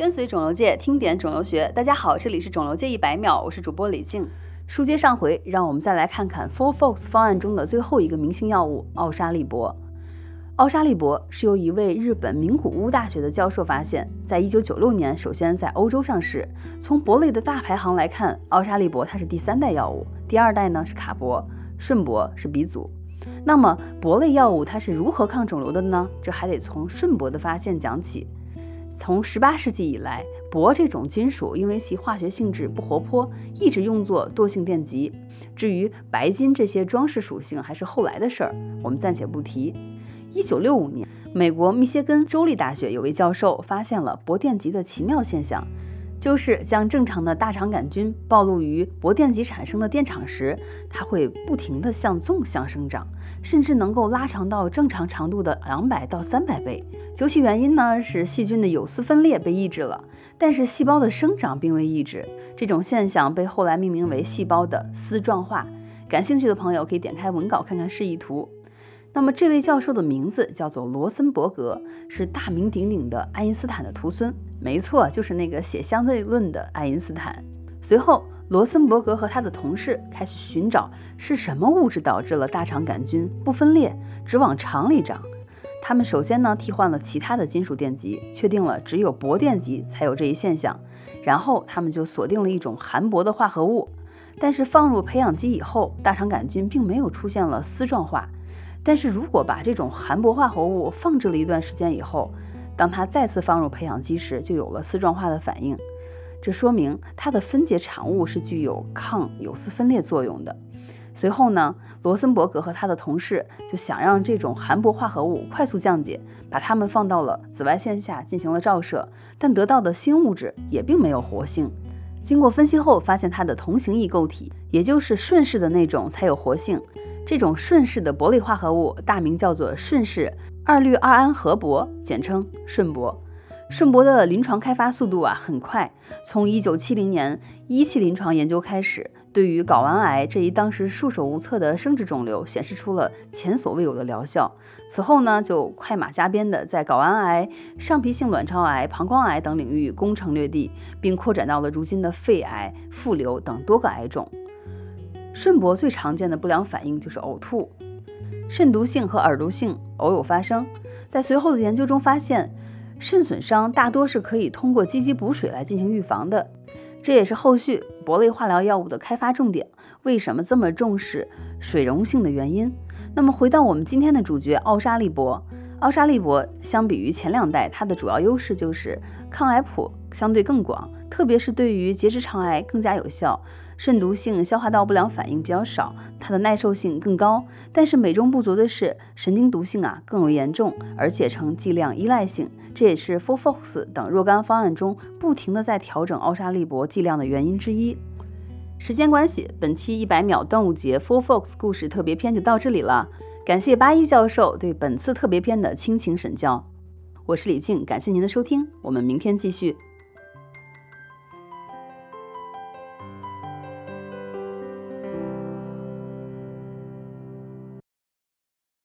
跟随肿瘤界听点肿瘤学，大家好，这里是肿瘤界一百秒，我是主播李静。书接上回，让我们再来看看 Four Fox 方案中的最后一个明星药物奥沙利铂。奥沙利铂是由一位日本名古屋大学的教授发现，在一九九六年首先在欧洲上市。从铂类的大排行来看，奥沙利铂它是第三代药物，第二代呢是卡铂，顺铂是鼻祖。那么铂类药物它是如何抗肿瘤的呢？这还得从顺铂的发现讲起。从十八世纪以来，铂这种金属因为其化学性质不活泼，一直用作惰性电极。至于白金这些装饰属性，还是后来的事儿，我们暂且不提。一九六五年，美国密歇根州立大学有位教授发现了铂电极的奇妙现象，就是将正常的大肠杆菌暴露于铂电极产生的电场时，它会不停地向纵向生长，甚至能够拉长到正常长度的两百到三百倍。究其原因呢，是细菌的有丝分裂被抑制了，但是细胞的生长并未抑制。这种现象被后来命名为细胞的丝状化。感兴趣的朋友可以点开文稿看看示意图。那么这位教授的名字叫做罗森伯格，是大名鼎鼎的爱因斯坦的徒孙。没错，就是那个写相对论的爱因斯坦。随后，罗森伯格和他的同事开始寻找是什么物质导致了大肠杆菌不分裂，只往肠里长。他们首先呢替换了其他的金属电极，确定了只有铂电极才有这一现象。然后他们就锁定了一种含铂的化合物，但是放入培养基以后，大肠杆菌并没有出现了丝状化。但是如果把这种含铂化合物放置了一段时间以后，当它再次放入培养基时，就有了丝状化的反应。这说明它的分解产物是具有抗有丝分裂作用的。随后呢，罗森伯格和他的同事就想让这种含铂化合物快速降解，把它们放到了紫外线下进行了照射，但得到的新物质也并没有活性。经过分析后，发现它的同型异构体，也就是顺势的那种才有活性。这种顺势的铂类化合物大名叫做顺势二氯二胺合铂，简称顺铂。顺铂的临床开发速度啊很快，从一九七零年一期临床研究开始，对于睾丸癌这一当时束手无策的生殖肿瘤，显示出了前所未有的疗效。此后呢，就快马加鞭的在睾丸癌、上皮性卵巢癌、膀胱癌等领域攻城略地，并扩展到了如今的肺癌、腹瘤等多个癌种。顺铂最常见的不良反应就是呕吐，肾毒性和耳毒性偶有发生。在随后的研究中发现，肾损伤大多是可以通过积极补水来进行预防的，这也是后续铂类化疗药物的开发重点。为什么这么重视水溶性的原因？那么回到我们今天的主角奥沙利铂，奥沙利铂相比于前两代，它的主要优势就是抗癌谱相对更广，特别是对于结直肠癌更加有效。肾毒性、消化道不良反应比较少，它的耐受性更高。但是美中不足的是，神经毒性啊更为严重，而且呈剂量依赖性。这也是 Four Fox 等若干方案中不停的在调整奥沙利铂剂量的原因之一。时间关系，本期一百秒端午节 Four Fox 故事特别篇就到这里了。感谢八一教授对本次特别篇的倾情审教。我是李静，感谢您的收听，我们明天继续。